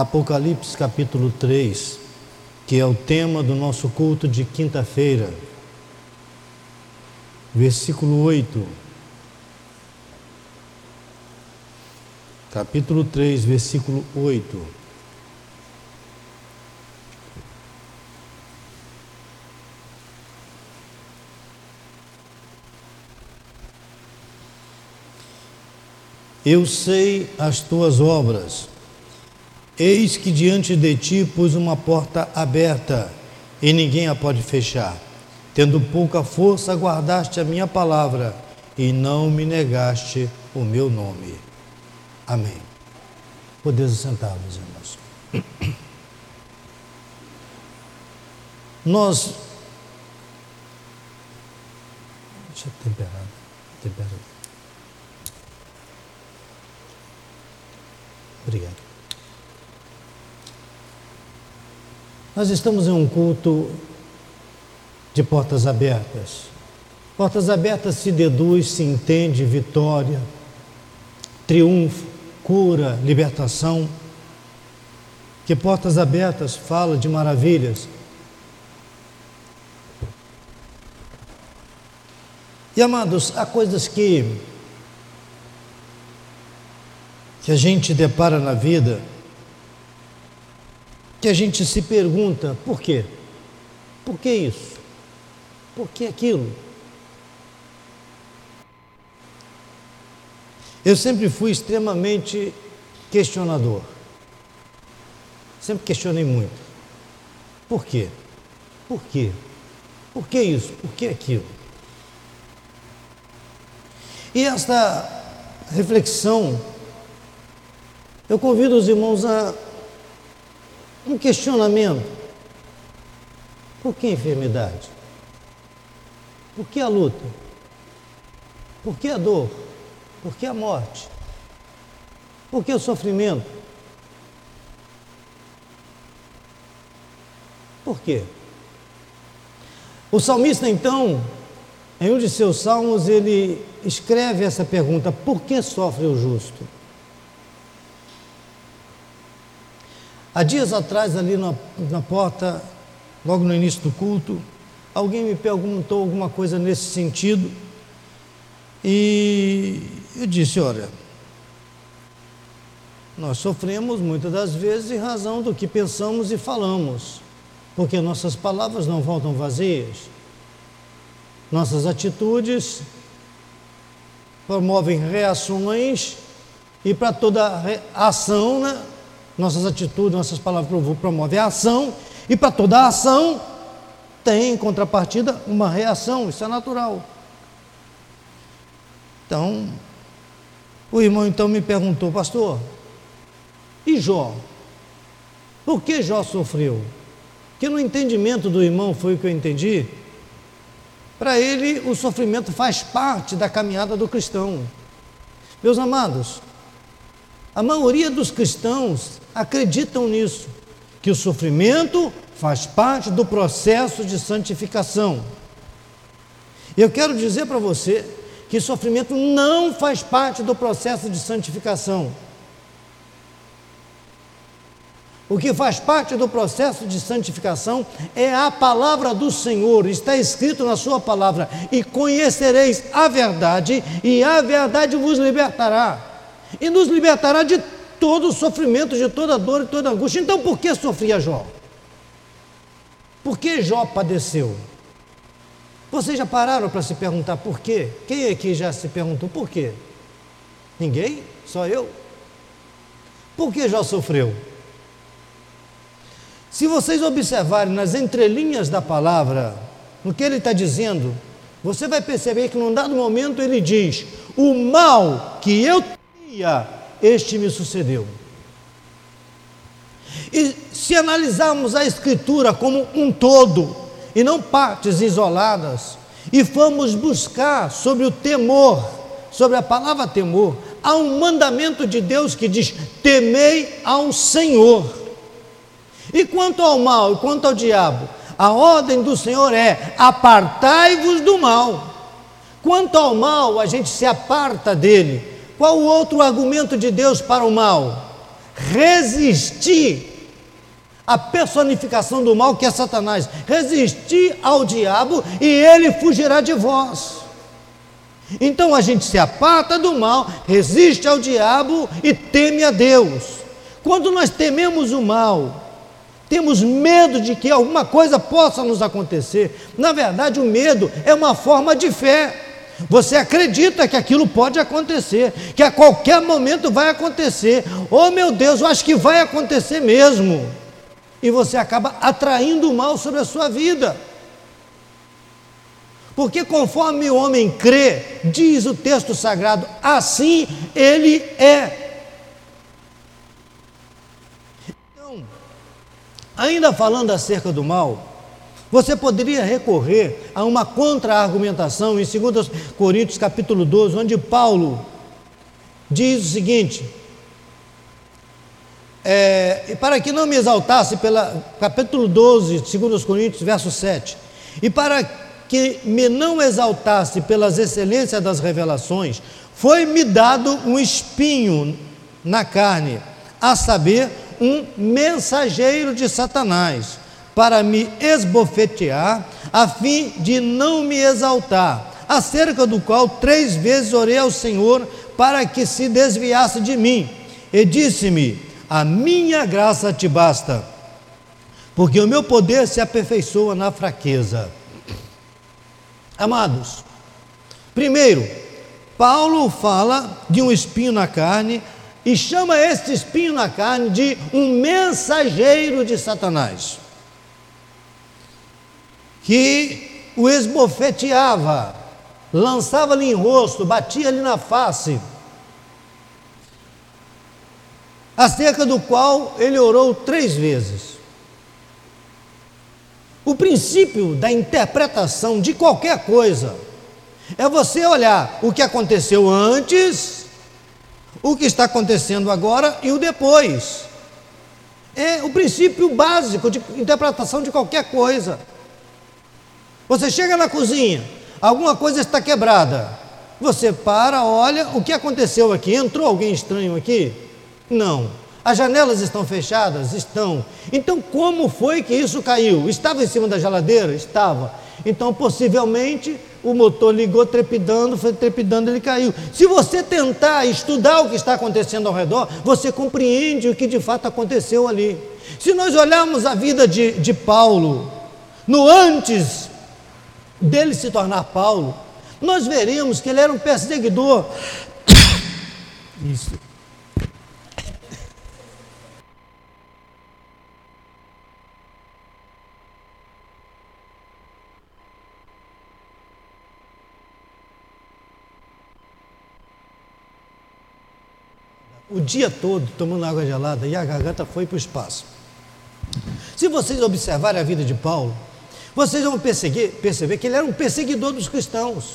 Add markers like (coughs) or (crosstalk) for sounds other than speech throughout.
Apocalipse capítulo 3, que é o tema do nosso culto de quinta-feira, versículo 8. Capítulo 3, versículo 8. Eu sei as tuas obras Eis que diante de ti pus uma porta aberta e ninguém a pode fechar. Tendo pouca força, guardaste a minha palavra e não me negaste o meu nome. Amém. Podeis sentar, meus irmãos. Nós. Deixa eu temperar. Obrigado. Nós estamos em um culto de portas abertas. Portas abertas se deduz, se entende vitória, triunfo, cura, libertação. Que portas abertas fala de maravilhas. E amados, há coisas que que a gente depara na vida que a gente se pergunta por quê? Por que isso? Por que aquilo? Eu sempre fui extremamente questionador. Sempre questionei muito. Por quê? Por quê? Por que isso? Por que aquilo? E esta reflexão, eu convido os irmãos a um questionamento. Por que enfermidade? Por que a luta? Por que a dor? Por que a morte? Por que o sofrimento? Por quê? O salmista, então, em um de seus salmos, ele escreve essa pergunta: por que sofre o justo? Há dias atrás, ali na, na porta, logo no início do culto, alguém me perguntou alguma coisa nesse sentido. E eu disse: olha, nós sofremos muitas das vezes em razão do que pensamos e falamos, porque nossas palavras não voltam vazias, nossas atitudes promovem reações e para toda ação, né, nossas atitudes, nossas palavras promovem a ação, e para toda ação tem em contrapartida uma reação, isso é natural. Então, o irmão então me perguntou, pastor, e Jó? Por que Jó sofreu? Que no entendimento do irmão foi o que eu entendi. Para ele, o sofrimento faz parte da caminhada do cristão. Meus amados, a maioria dos cristãos acreditam nisso, que o sofrimento faz parte do processo de santificação. Eu quero dizer para você que sofrimento não faz parte do processo de santificação. O que faz parte do processo de santificação é a palavra do Senhor, está escrito na Sua palavra: e conhecereis a verdade, e a verdade vos libertará e nos libertará de todo o sofrimento, de toda dor e toda angústia. Então, por que sofria Jó? Por que Jó padeceu? Vocês já pararam para se perguntar por quê? Quem aqui já se perguntou por quê? Ninguém? Só eu? Por que Jó sofreu? Se vocês observarem nas entrelinhas da palavra, no que ele está dizendo, você vai perceber que num dado momento ele diz: O mal que eu este me sucedeu. E se analisarmos a Escritura como um todo, e não partes isoladas, e formos buscar sobre o temor, sobre a palavra temor, há um mandamento de Deus que diz: temei ao Senhor. E quanto ao mal, e quanto ao diabo, a ordem do Senhor é: apartai-vos do mal. Quanto ao mal, a gente se aparta dele, qual o outro argumento de Deus para o mal? resistir à personificação do mal que é Satanás, resistir ao diabo e ele fugirá de vós. Então a gente se aparta do mal, resiste ao diabo e teme a Deus. Quando nós tememos o mal, temos medo de que alguma coisa possa nos acontecer. Na verdade, o medo é uma forma de fé. Você acredita que aquilo pode acontecer, que a qualquer momento vai acontecer. Oh meu Deus, eu acho que vai acontecer mesmo. E você acaba atraindo o mal sobre a sua vida. Porque conforme o homem crê, diz o texto sagrado, assim ele é. Então, ainda falando acerca do mal, você poderia recorrer a uma contra-argumentação em 2 Coríntios capítulo 12, onde Paulo diz o seguinte: é, para que não me exaltasse pela capítulo 12, 2 Coríntios, verso 7, e para que me não exaltasse pelas excelências das revelações, foi-me dado um espinho na carne, a saber, um mensageiro de Satanás para me esbofetear, a fim de não me exaltar, acerca do qual três vezes orei ao Senhor para que se desviasse de mim. E disse-me: A minha graça te basta, porque o meu poder se aperfeiçoa na fraqueza. Amados, primeiro, Paulo fala de um espinho na carne e chama este espinho na carne de um mensageiro de Satanás que o esbofeteava, lançava-lhe em rosto, batia-lhe na face, acerca do qual ele orou três vezes. O princípio da interpretação de qualquer coisa é você olhar o que aconteceu antes, o que está acontecendo agora e o depois. É o princípio básico de interpretação de qualquer coisa. Você chega na cozinha, alguma coisa está quebrada. Você para, olha, o que aconteceu aqui? Entrou alguém estranho aqui? Não. As janelas estão fechadas? Estão. Então, como foi que isso caiu? Estava em cima da geladeira? Estava. Então, possivelmente, o motor ligou trepidando, foi trepidando, ele caiu. Se você tentar estudar o que está acontecendo ao redor, você compreende o que de fato aconteceu ali. Se nós olharmos a vida de, de Paulo, no antes dele se tornar Paulo, nós veremos que ele era um perseguidor. Isso. o dia todo tomando água gelada e a garganta foi para o espaço. Se vocês observarem a vida de Paulo, vocês vão perseguir, perceber que ele era um perseguidor dos cristãos.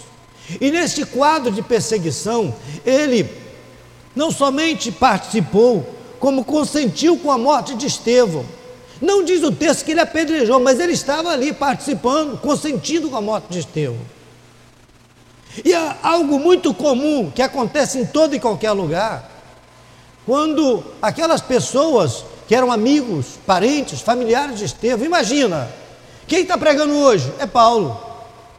E neste quadro de perseguição, ele não somente participou, como consentiu com a morte de Estevão. Não diz o texto que ele apedrejou, mas ele estava ali participando, consentindo com a morte de Estevão. E é algo muito comum que acontece em todo e qualquer lugar. Quando aquelas pessoas que eram amigos, parentes, familiares de Estevão, imagina, quem está pregando hoje? É Paulo.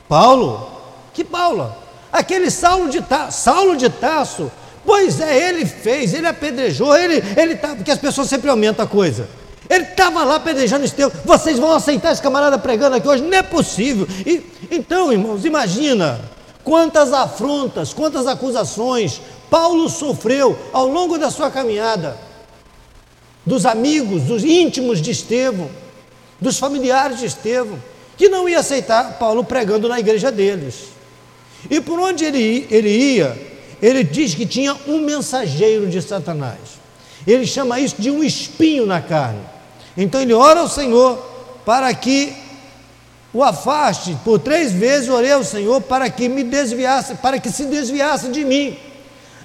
Paulo? Que Paulo? Aquele Saulo de Tarso, Saulo de Tarso, pois é, ele fez, ele apedrejou, ele, ele tá, porque as pessoas sempre aumentam a coisa. Ele estava lá apedrejando Estevão. Vocês vão aceitar esse camarada pregando aqui hoje? Não é possível. E, então, irmãos, imagina quantas afrontas, quantas acusações Paulo sofreu ao longo da sua caminhada, dos amigos, dos íntimos de Estevão dos familiares de Estevão, que não ia aceitar Paulo pregando na igreja deles. E por onde ele, ele ia, ele diz que tinha um mensageiro de Satanás. Ele chama isso de um espinho na carne. Então ele ora ao Senhor para que o afaste. Por três vezes orei ao Senhor para que me desviasse, para que se desviasse de mim.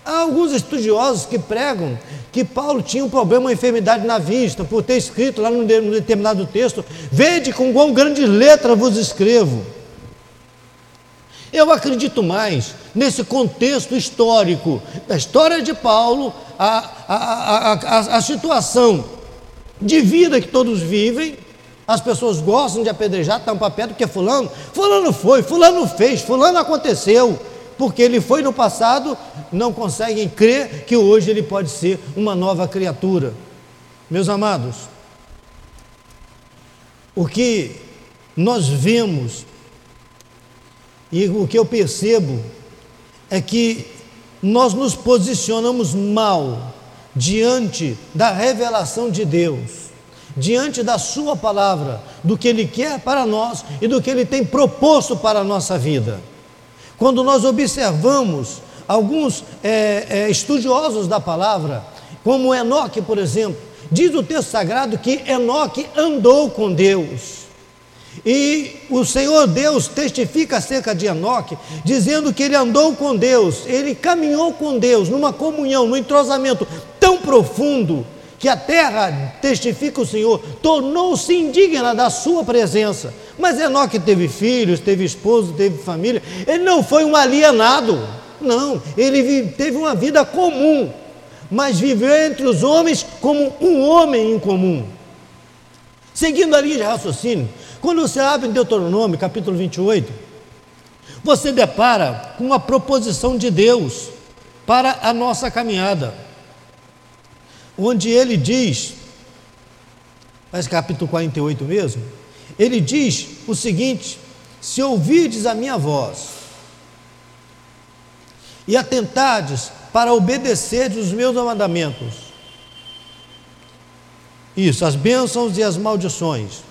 Há alguns estudiosos que pregam que Paulo tinha um problema, uma enfermidade na vista, por ter escrito lá num determinado texto: Vede com quão grandes letras vos escrevo. Eu acredito mais nesse contexto histórico da história de Paulo, a, a, a, a, a situação de vida que todos vivem. As pessoas gostam de apedrejar, tampar pedra, porque fulano, fulano foi, fulano fez, fulano aconteceu. Porque ele foi no passado, não conseguem crer que hoje ele pode ser uma nova criatura. Meus amados, o que nós vemos e o que eu percebo é que nós nos posicionamos mal diante da revelação de Deus, diante da Sua palavra, do que Ele quer para nós e do que Ele tem proposto para a nossa vida. Quando nós observamos alguns é, é, estudiosos da palavra, como Enoque, por exemplo, diz o texto sagrado que Enoque andou com Deus. E o Senhor Deus testifica acerca de Enoque, dizendo que ele andou com Deus, ele caminhou com Deus numa comunhão, num entrosamento tão profundo, que a terra, testifica o Senhor, tornou-se indigna da sua presença. Mas Enoque teve filhos, teve esposo, teve família, ele não foi um alienado, não, ele teve uma vida comum, mas viveu entre os homens como um homem em comum. Seguindo a linha de raciocínio, quando você abre Deuteronômio, capítulo 28, você depara com uma proposição de Deus para a nossa caminhada, onde ele diz, mas capítulo 48 mesmo, ele diz o seguinte: se ouvirdes a minha voz e atentardes para obedecer os meus mandamentos, isso, as bênçãos e as maldições,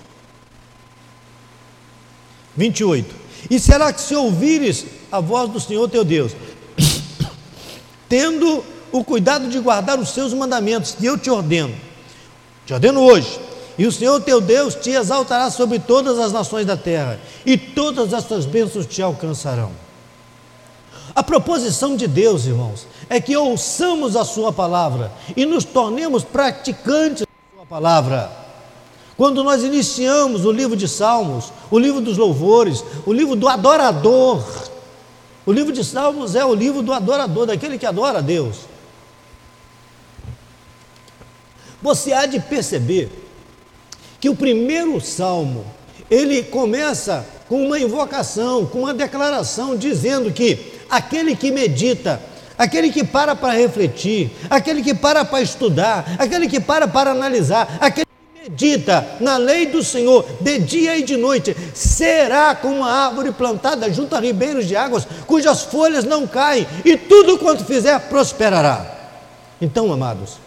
28. E será que se ouvires a voz do Senhor teu Deus, (coughs) tendo o cuidado de guardar os seus mandamentos, que eu te ordeno, te ordeno hoje, e o Senhor teu Deus te exaltará sobre todas as nações da terra, e todas estas bênçãos te alcançarão. A proposição de Deus, irmãos, é que ouçamos a Sua palavra e nos tornemos praticantes da Sua palavra. Quando nós iniciamos o livro de Salmos, o livro dos louvores, o livro do adorador, o livro de Salmos é o livro do adorador, daquele que adora a Deus. Você há de perceber que o primeiro salmo, ele começa com uma invocação, com uma declaração dizendo que aquele que medita, aquele que para para refletir, aquele que para para estudar, aquele que para para analisar, aquele medita na lei do Senhor de dia e de noite, será como uma árvore plantada junto a ribeiros de águas, cujas folhas não caem, e tudo quanto fizer prosperará. Então, amados,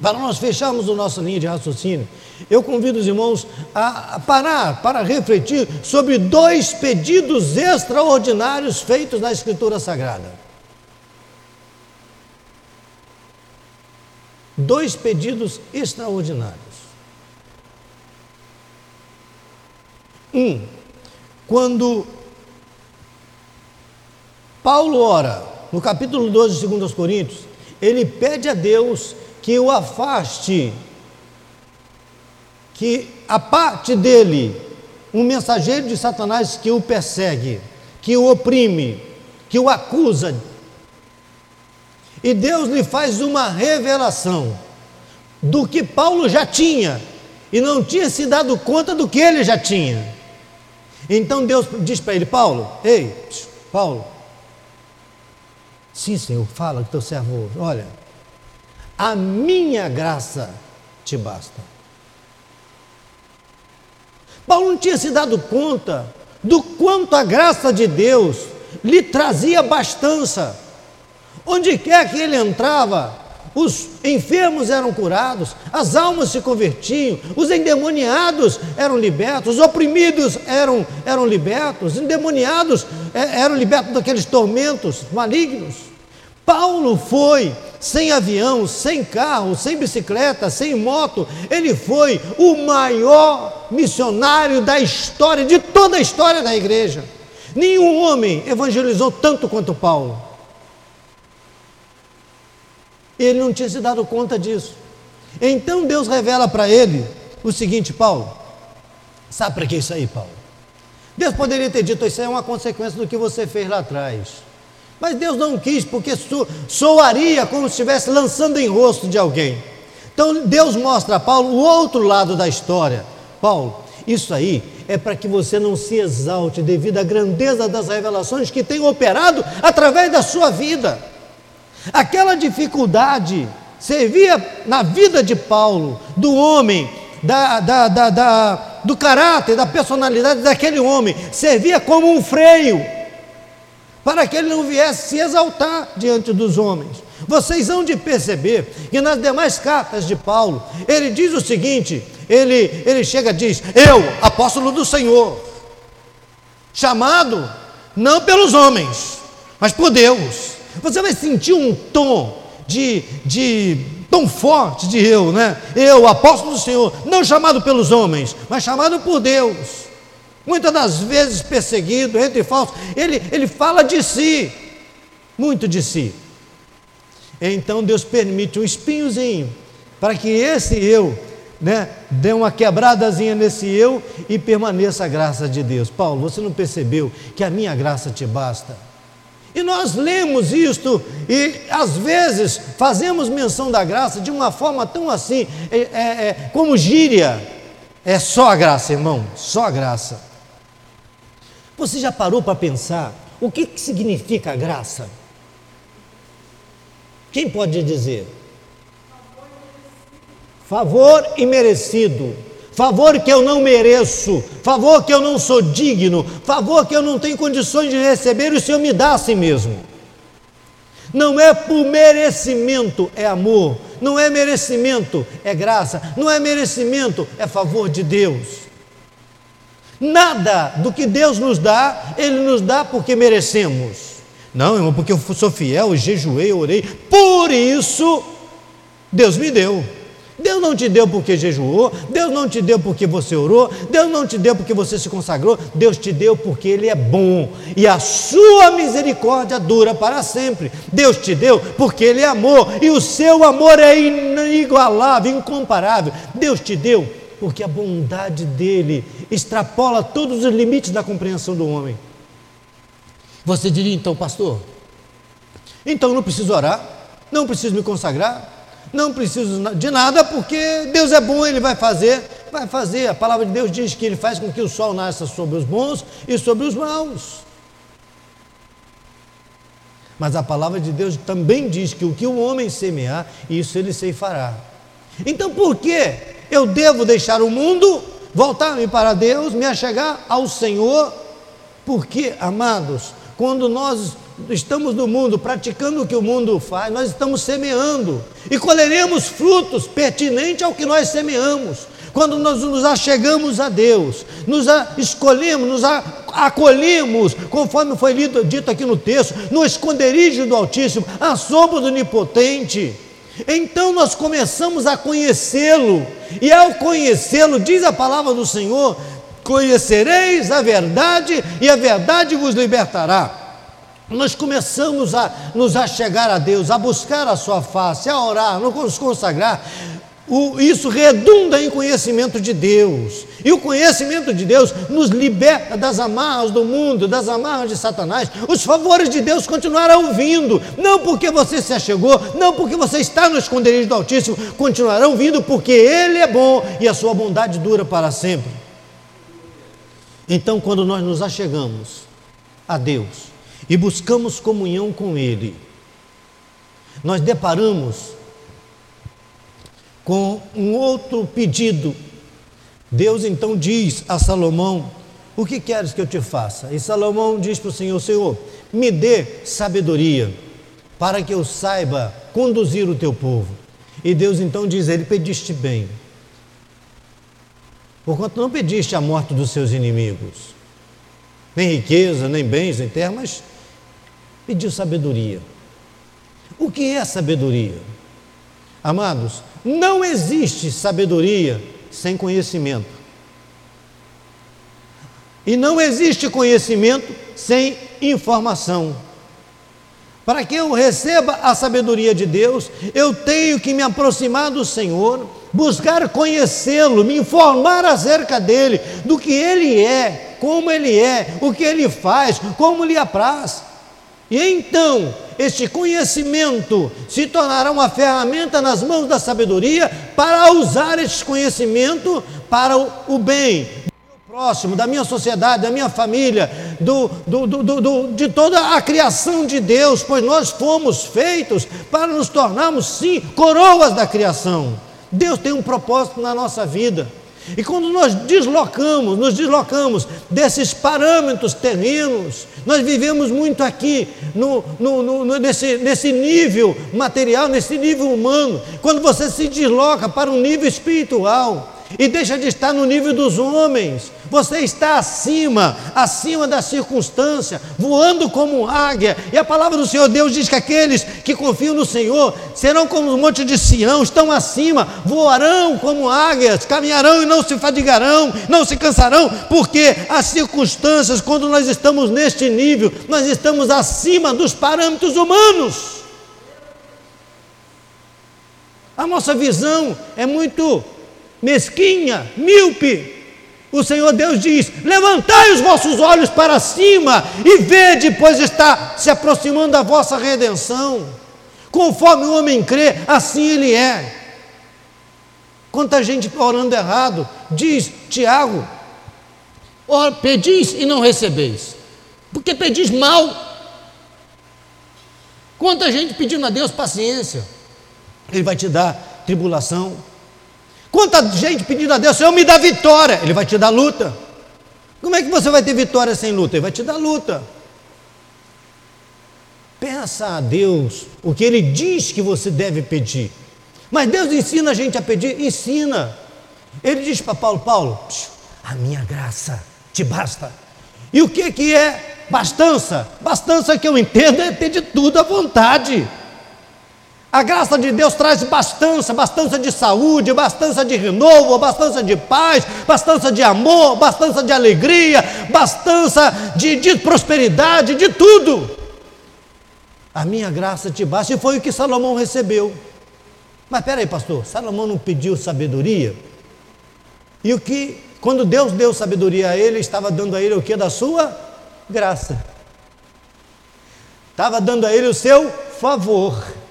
para nós fecharmos o nosso linha de raciocínio, eu convido os irmãos a parar para refletir sobre dois pedidos extraordinários feitos na Escritura Sagrada. Dois pedidos extraordinários. Um, quando Paulo ora, no capítulo 12 de 2 Coríntios, ele pede a Deus que o afaste, que a parte dele, um mensageiro de Satanás que o persegue, que o oprime, que o acusa. E Deus lhe faz uma revelação do que Paulo já tinha e não tinha se dado conta do que ele já tinha. Então Deus diz para ele: Paulo, ei, Paulo, sim, Senhor, fala que teu servo. Olha, a minha graça te basta. Paulo não tinha se dado conta do quanto a graça de Deus lhe trazia bastança. Onde quer que ele entrava, os enfermos eram curados, as almas se convertiam, os endemoniados eram libertos, os oprimidos eram, eram libertos, os endemoniados é, eram libertos daqueles tormentos malignos. Paulo foi sem avião, sem carro, sem bicicleta, sem moto, ele foi o maior missionário da história, de toda a história da igreja. Nenhum homem evangelizou tanto quanto Paulo. Ele não tinha se dado conta disso. Então Deus revela para ele o seguinte, Paulo, sabe para que isso aí, Paulo? Deus poderia ter dito: Isso é uma consequência do que você fez lá atrás. Mas Deus não quis, porque soaria como se estivesse lançando em rosto de alguém. Então Deus mostra a Paulo o outro lado da história. Paulo, isso aí é para que você não se exalte devido à grandeza das revelações que tem operado através da sua vida. Aquela dificuldade servia na vida de Paulo, do homem, da, da, da, do caráter, da personalidade daquele homem, servia como um freio para que ele não viesse se exaltar diante dos homens. Vocês hão de perceber que nas demais cartas de Paulo, ele diz o seguinte: ele, ele chega e diz, Eu, apóstolo do Senhor, chamado não pelos homens, mas por Deus. Você vai sentir um tom de, de tão forte de eu, né? Eu, apóstolo do Senhor, não chamado pelos homens, mas chamado por Deus. Muitas das vezes perseguido, entre falsos, ele, ele fala de si, muito de si. Então Deus permite um espinhozinho para que esse eu né, dê uma quebradazinha nesse eu e permaneça a graça de Deus. Paulo, você não percebeu que a minha graça te basta? E nós lemos isto e às vezes fazemos menção da graça de uma forma tão assim, é, é, é, como gíria. É só a graça, irmão, só a graça. Você já parou para pensar o que, que significa graça? Quem pode dizer? Favor imerecido. Favor que eu não mereço, favor que eu não sou digno, favor que eu não tenho condições de receber e o Senhor me dá a si mesmo. Não é por merecimento, é amor. Não é merecimento, é graça. Não é merecimento, é favor de Deus. Nada do que Deus nos dá, Ele nos dá porque merecemos. Não, irmão, porque eu sou fiel, jejuei, orei. Por isso, Deus me deu. Deus não te deu porque jejuou, Deus não te deu porque você orou, Deus não te deu porque você se consagrou, Deus te deu porque Ele é bom e a sua misericórdia dura para sempre. Deus te deu porque Ele é amor e o seu amor é inigualável, incomparável. Deus te deu porque a bondade dele extrapola todos os limites da compreensão do homem. Você diria então, pastor, então não preciso orar, não preciso me consagrar, não preciso de nada, porque Deus é bom, Ele vai fazer, vai fazer. A palavra de Deus diz que Ele faz com que o sol nasça sobre os bons e sobre os maus. Mas a palavra de Deus também diz que o que o homem semear, isso ele ceifará. Então por que eu devo deixar o mundo, voltar-me para Deus, me achegar ao Senhor? Porque, amados, quando nós estamos no mundo praticando o que o mundo faz, nós estamos semeando e colheremos frutos pertinentes ao que nós semeamos. Quando nós nos achegamos a Deus, nos escolhemos, nos acolhemos, conforme foi lido, dito aqui no texto, no esconderijo do Altíssimo, à sombra do Onipotente. Então nós começamos a conhecê-lo, e ao conhecê-lo, diz a palavra do Senhor: conhecereis a verdade, e a verdade vos libertará nós começamos a nos achegar a Deus, a buscar a Sua face, a orar, nos consagrar. O, isso redunda em conhecimento de Deus. E o conhecimento de Deus nos liberta das amarras do mundo, das amarras de Satanás. Os favores de Deus continuarão vindo, não porque você se achegou, não porque você está no esconderijo do Altíssimo, continuarão vindo porque Ele é bom e a sua bondade dura para sempre. Então, quando nós nos achegamos a Deus, e buscamos comunhão com Ele, nós deparamos com um outro pedido. Deus então diz a Salomão: O que queres que eu te faça? E Salomão diz para o Senhor: Senhor, me dê sabedoria para que eu saiba conduzir o teu povo. E Deus então diz: Ele pediste bem, porquanto não pediste a morte dos seus inimigos, nem riqueza, nem bens, nem terra, mas pediu sabedoria. O que é sabedoria? Amados, não existe sabedoria sem conhecimento. E não existe conhecimento sem informação. Para que eu receba a sabedoria de Deus, eu tenho que me aproximar do Senhor, buscar conhecê-lo, me informar acerca dele, do que ele é, como ele é, o que ele faz, como lhe apraz. E então, este conhecimento se tornará uma ferramenta nas mãos da sabedoria para usar este conhecimento para o bem do próximo, da minha sociedade, da minha família, do, do, do, do, de toda a criação de Deus, pois nós fomos feitos para nos tornarmos, sim, coroas da criação. Deus tem um propósito na nossa vida. E quando nós deslocamos, nos deslocamos desses parâmetros terrenos, nós vivemos muito aqui, no, no, no, nesse, nesse nível material, nesse nível humano. Quando você se desloca para um nível espiritual, e deixa de estar no nível dos homens. Você está acima, acima da circunstância, voando como águia. E a palavra do Senhor Deus diz que aqueles que confiam no Senhor serão como o monte de Sião, estão acima, voarão como águias, caminharão e não se fadigarão, não se cansarão, porque as circunstâncias, quando nós estamos neste nível, nós estamos acima dos parâmetros humanos. A nossa visão é muito mesquinha, míope. O Senhor Deus diz: levantai os vossos olhos para cima e vede, pois está se aproximando a vossa redenção. Conforme o homem crê, assim ele é. Quanta gente orando errado, diz Tiago: pedis e não recebeis, porque pedis mal. Quanta gente pedindo a Deus paciência, Ele vai te dar tribulação, Quanta gente pedindo a Deus, Senhor, me dá vitória. Ele vai te dar luta. Como é que você vai ter vitória sem luta? Ele vai te dar luta. Peça a Deus o que Ele diz que você deve pedir. Mas Deus ensina a gente a pedir? Ensina. Ele diz para Paulo: Paulo, a minha graça te basta. E o que, que é bastança? Bastança que eu entendo é ter de tudo à vontade. A graça de Deus traz bastança, bastança de saúde, bastança de renovo, bastança de paz, bastança de amor, bastança de alegria, bastança de, de prosperidade, de tudo. A minha graça te basta, e foi o que Salomão recebeu. Mas peraí, pastor, Salomão não pediu sabedoria? E o que, quando Deus deu sabedoria a ele, estava dando a ele o que? Da sua graça. Estava dando a ele o seu favor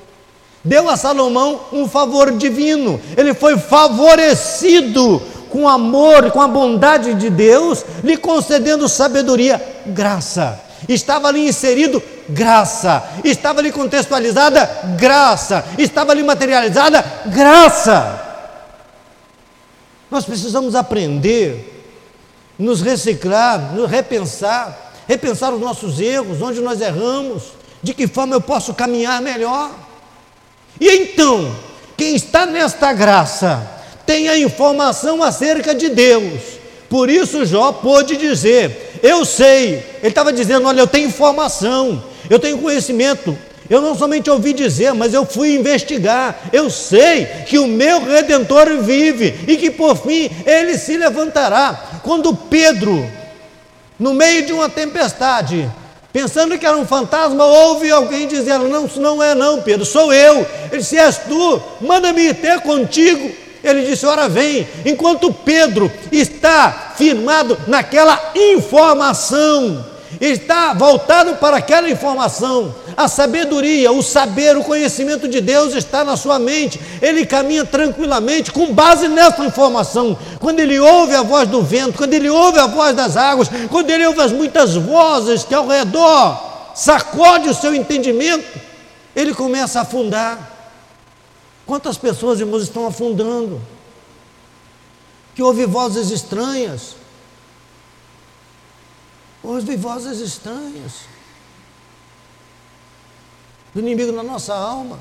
deu a Salomão um favor divino, ele foi favorecido com amor, com a bondade de Deus, lhe concedendo sabedoria, graça. Estava ali inserido graça, estava ali contextualizada graça, estava ali materializada graça. Nós precisamos aprender, nos reciclar, nos repensar, repensar os nossos erros, onde nós erramos, de que forma eu posso caminhar melhor. E então, quem está nesta graça tem a informação acerca de Deus. Por isso Jó pôde dizer: Eu sei. Ele estava dizendo: Olha, eu tenho informação, eu tenho conhecimento. Eu não somente ouvi dizer, mas eu fui investigar. Eu sei que o meu redentor vive e que por fim ele se levantará. Quando Pedro, no meio de uma tempestade, Pensando que era um fantasma, ouve alguém dizendo: Não, isso não é, não, Pedro, sou eu. Ele disse: És tu, manda-me ter contigo. Ele disse: Ora, vem. Enquanto Pedro está firmado naquela informação, está voltado para aquela informação. A sabedoria, o saber, o conhecimento de Deus está na sua mente. Ele caminha tranquilamente com base nessa informação. Quando ele ouve a voz do vento, quando ele ouve a voz das águas, quando ele ouve as muitas vozes que ao redor sacode o seu entendimento, ele começa a afundar. Quantas pessoas, irmãos, estão afundando? Que ouve vozes estranhas, Ouve vozes estranhas do inimigo na nossa alma.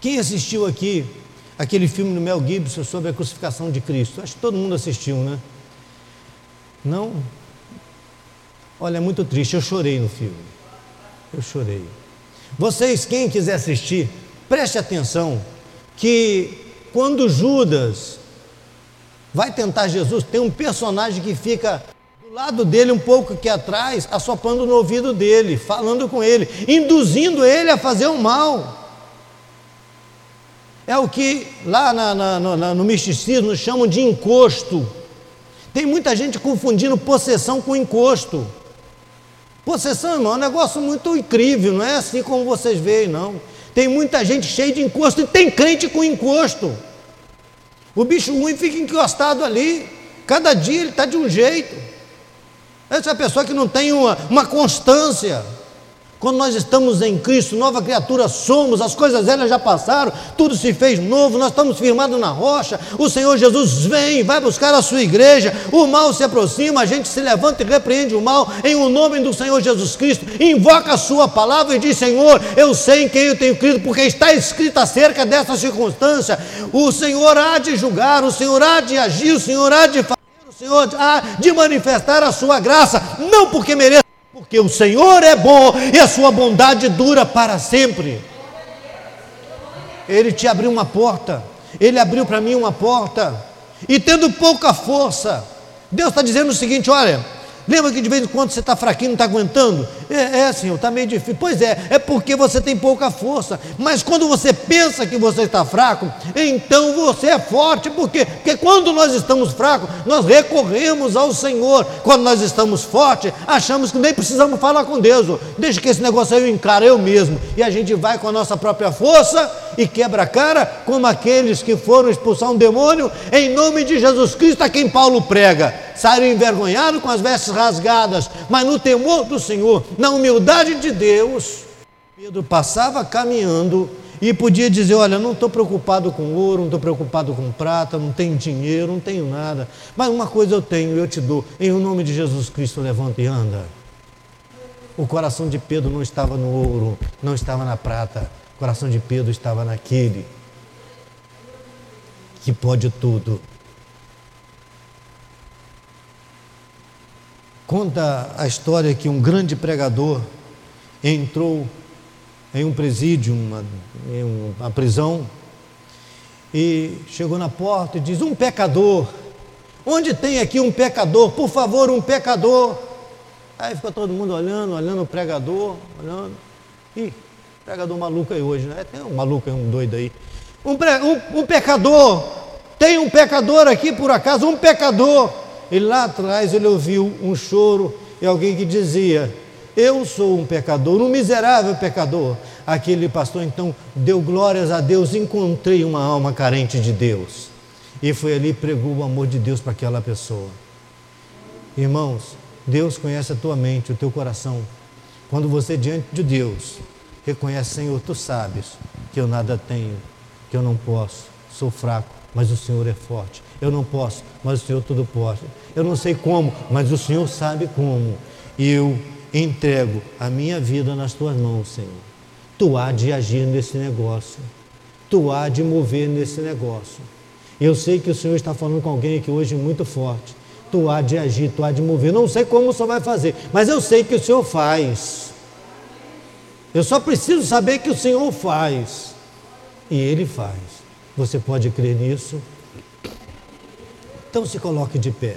Quem assistiu aqui aquele filme do Mel Gibson sobre a crucificação de Cristo? Acho que todo mundo assistiu, né? Não? Olha, é muito triste. Eu chorei no filme. Eu chorei. Vocês, quem quiser assistir, preste atenção que quando Judas vai tentar Jesus, tem um personagem que fica lado dele, um pouco aqui atrás, assopando no ouvido dele, falando com ele, induzindo ele a fazer o mal. é o que lá na, na, no, no misticismo chamam de encosto. Tem muita gente confundindo possessão com encosto. Possessão, irmão, é um negócio muito incrível, não é assim como vocês veem, não. Tem muita gente cheia de encosto e tem crente com encosto. O bicho ruim fica encostado ali. Cada dia ele está de um jeito. Essa é a pessoa que não tem uma, uma constância. Quando nós estamos em Cristo, nova criatura somos, as coisas velhas já passaram, tudo se fez novo, nós estamos firmados na rocha. O Senhor Jesus vem, vai buscar a sua igreja, o mal se aproxima, a gente se levanta e repreende o mal em o nome do Senhor Jesus Cristo, invoca a sua palavra e diz: Senhor, eu sei em quem eu tenho crido, porque está escrito acerca dessa circunstância. O Senhor há de julgar, o Senhor há de agir, o Senhor há de fazer, o Senhor há de manifestar a sua graça, não porque mereça porque o Senhor é bom e a sua bondade dura para sempre. Ele te abriu uma porta, ele abriu para mim uma porta, e tendo pouca força, Deus está dizendo o seguinte: olha, Lembra que de vez em quando você está fraquinho, não está aguentando? É, é Senhor, está meio difícil. Pois é, é porque você tem pouca força. Mas quando você pensa que você está fraco, então você é forte. Por quê? Porque quando nós estamos fracos, nós recorremos ao Senhor. Quando nós estamos fortes, achamos que nem precisamos falar com Deus. Deixa que esse negócio aí eu encaro eu mesmo. E a gente vai com a nossa própria força e quebra a cara, como aqueles que foram expulsar um demônio, em nome de Jesus Cristo, a quem Paulo prega. Saíram envergonhados com as vestes rasgadas, mas no temor do Senhor, na humildade de Deus, Pedro passava caminhando e podia dizer: Olha, não estou preocupado com ouro, não estou preocupado com prata, não tenho dinheiro, não tenho nada, mas uma coisa eu tenho, eu te dou, em nome de Jesus Cristo, levanta e anda. O coração de Pedro não estava no ouro, não estava na prata, o coração de Pedro estava naquele que pode tudo. Conta a história que um grande pregador entrou em um presídio, uma, em uma prisão, e chegou na porta e diz: Um pecador, onde tem aqui um pecador? Por favor, um pecador. Aí ficou todo mundo olhando, olhando o pregador, olhando. Ih, pregador maluco aí hoje, né? Tem um maluco aí, um doido aí. Um, um, um pecador, tem um pecador aqui por acaso, um pecador. E lá atrás ele ouviu um choro e alguém que dizia: Eu sou um pecador, um miserável pecador. Aquele pastor então deu glórias a Deus, encontrei uma alma carente de Deus. E foi ali e pregou o amor de Deus para aquela pessoa. Irmãos, Deus conhece a tua mente, o teu coração. Quando você diante de Deus reconhece, Senhor, tu sabes que eu nada tenho, que eu não posso, sou fraco, mas o Senhor é forte. Eu não posso, mas o Senhor tudo pode. Eu não sei como, mas o Senhor sabe como. Eu entrego a minha vida nas tuas mãos, Senhor. Tu há de agir nesse negócio. Tu há de mover nesse negócio. Eu sei que o Senhor está falando com alguém aqui hoje muito forte. Tu há de agir, tu há de mover. Não sei como o Senhor vai fazer, mas eu sei que o Senhor faz. Eu só preciso saber que o Senhor faz. E Ele faz. Você pode crer nisso? Então se coloque de pé.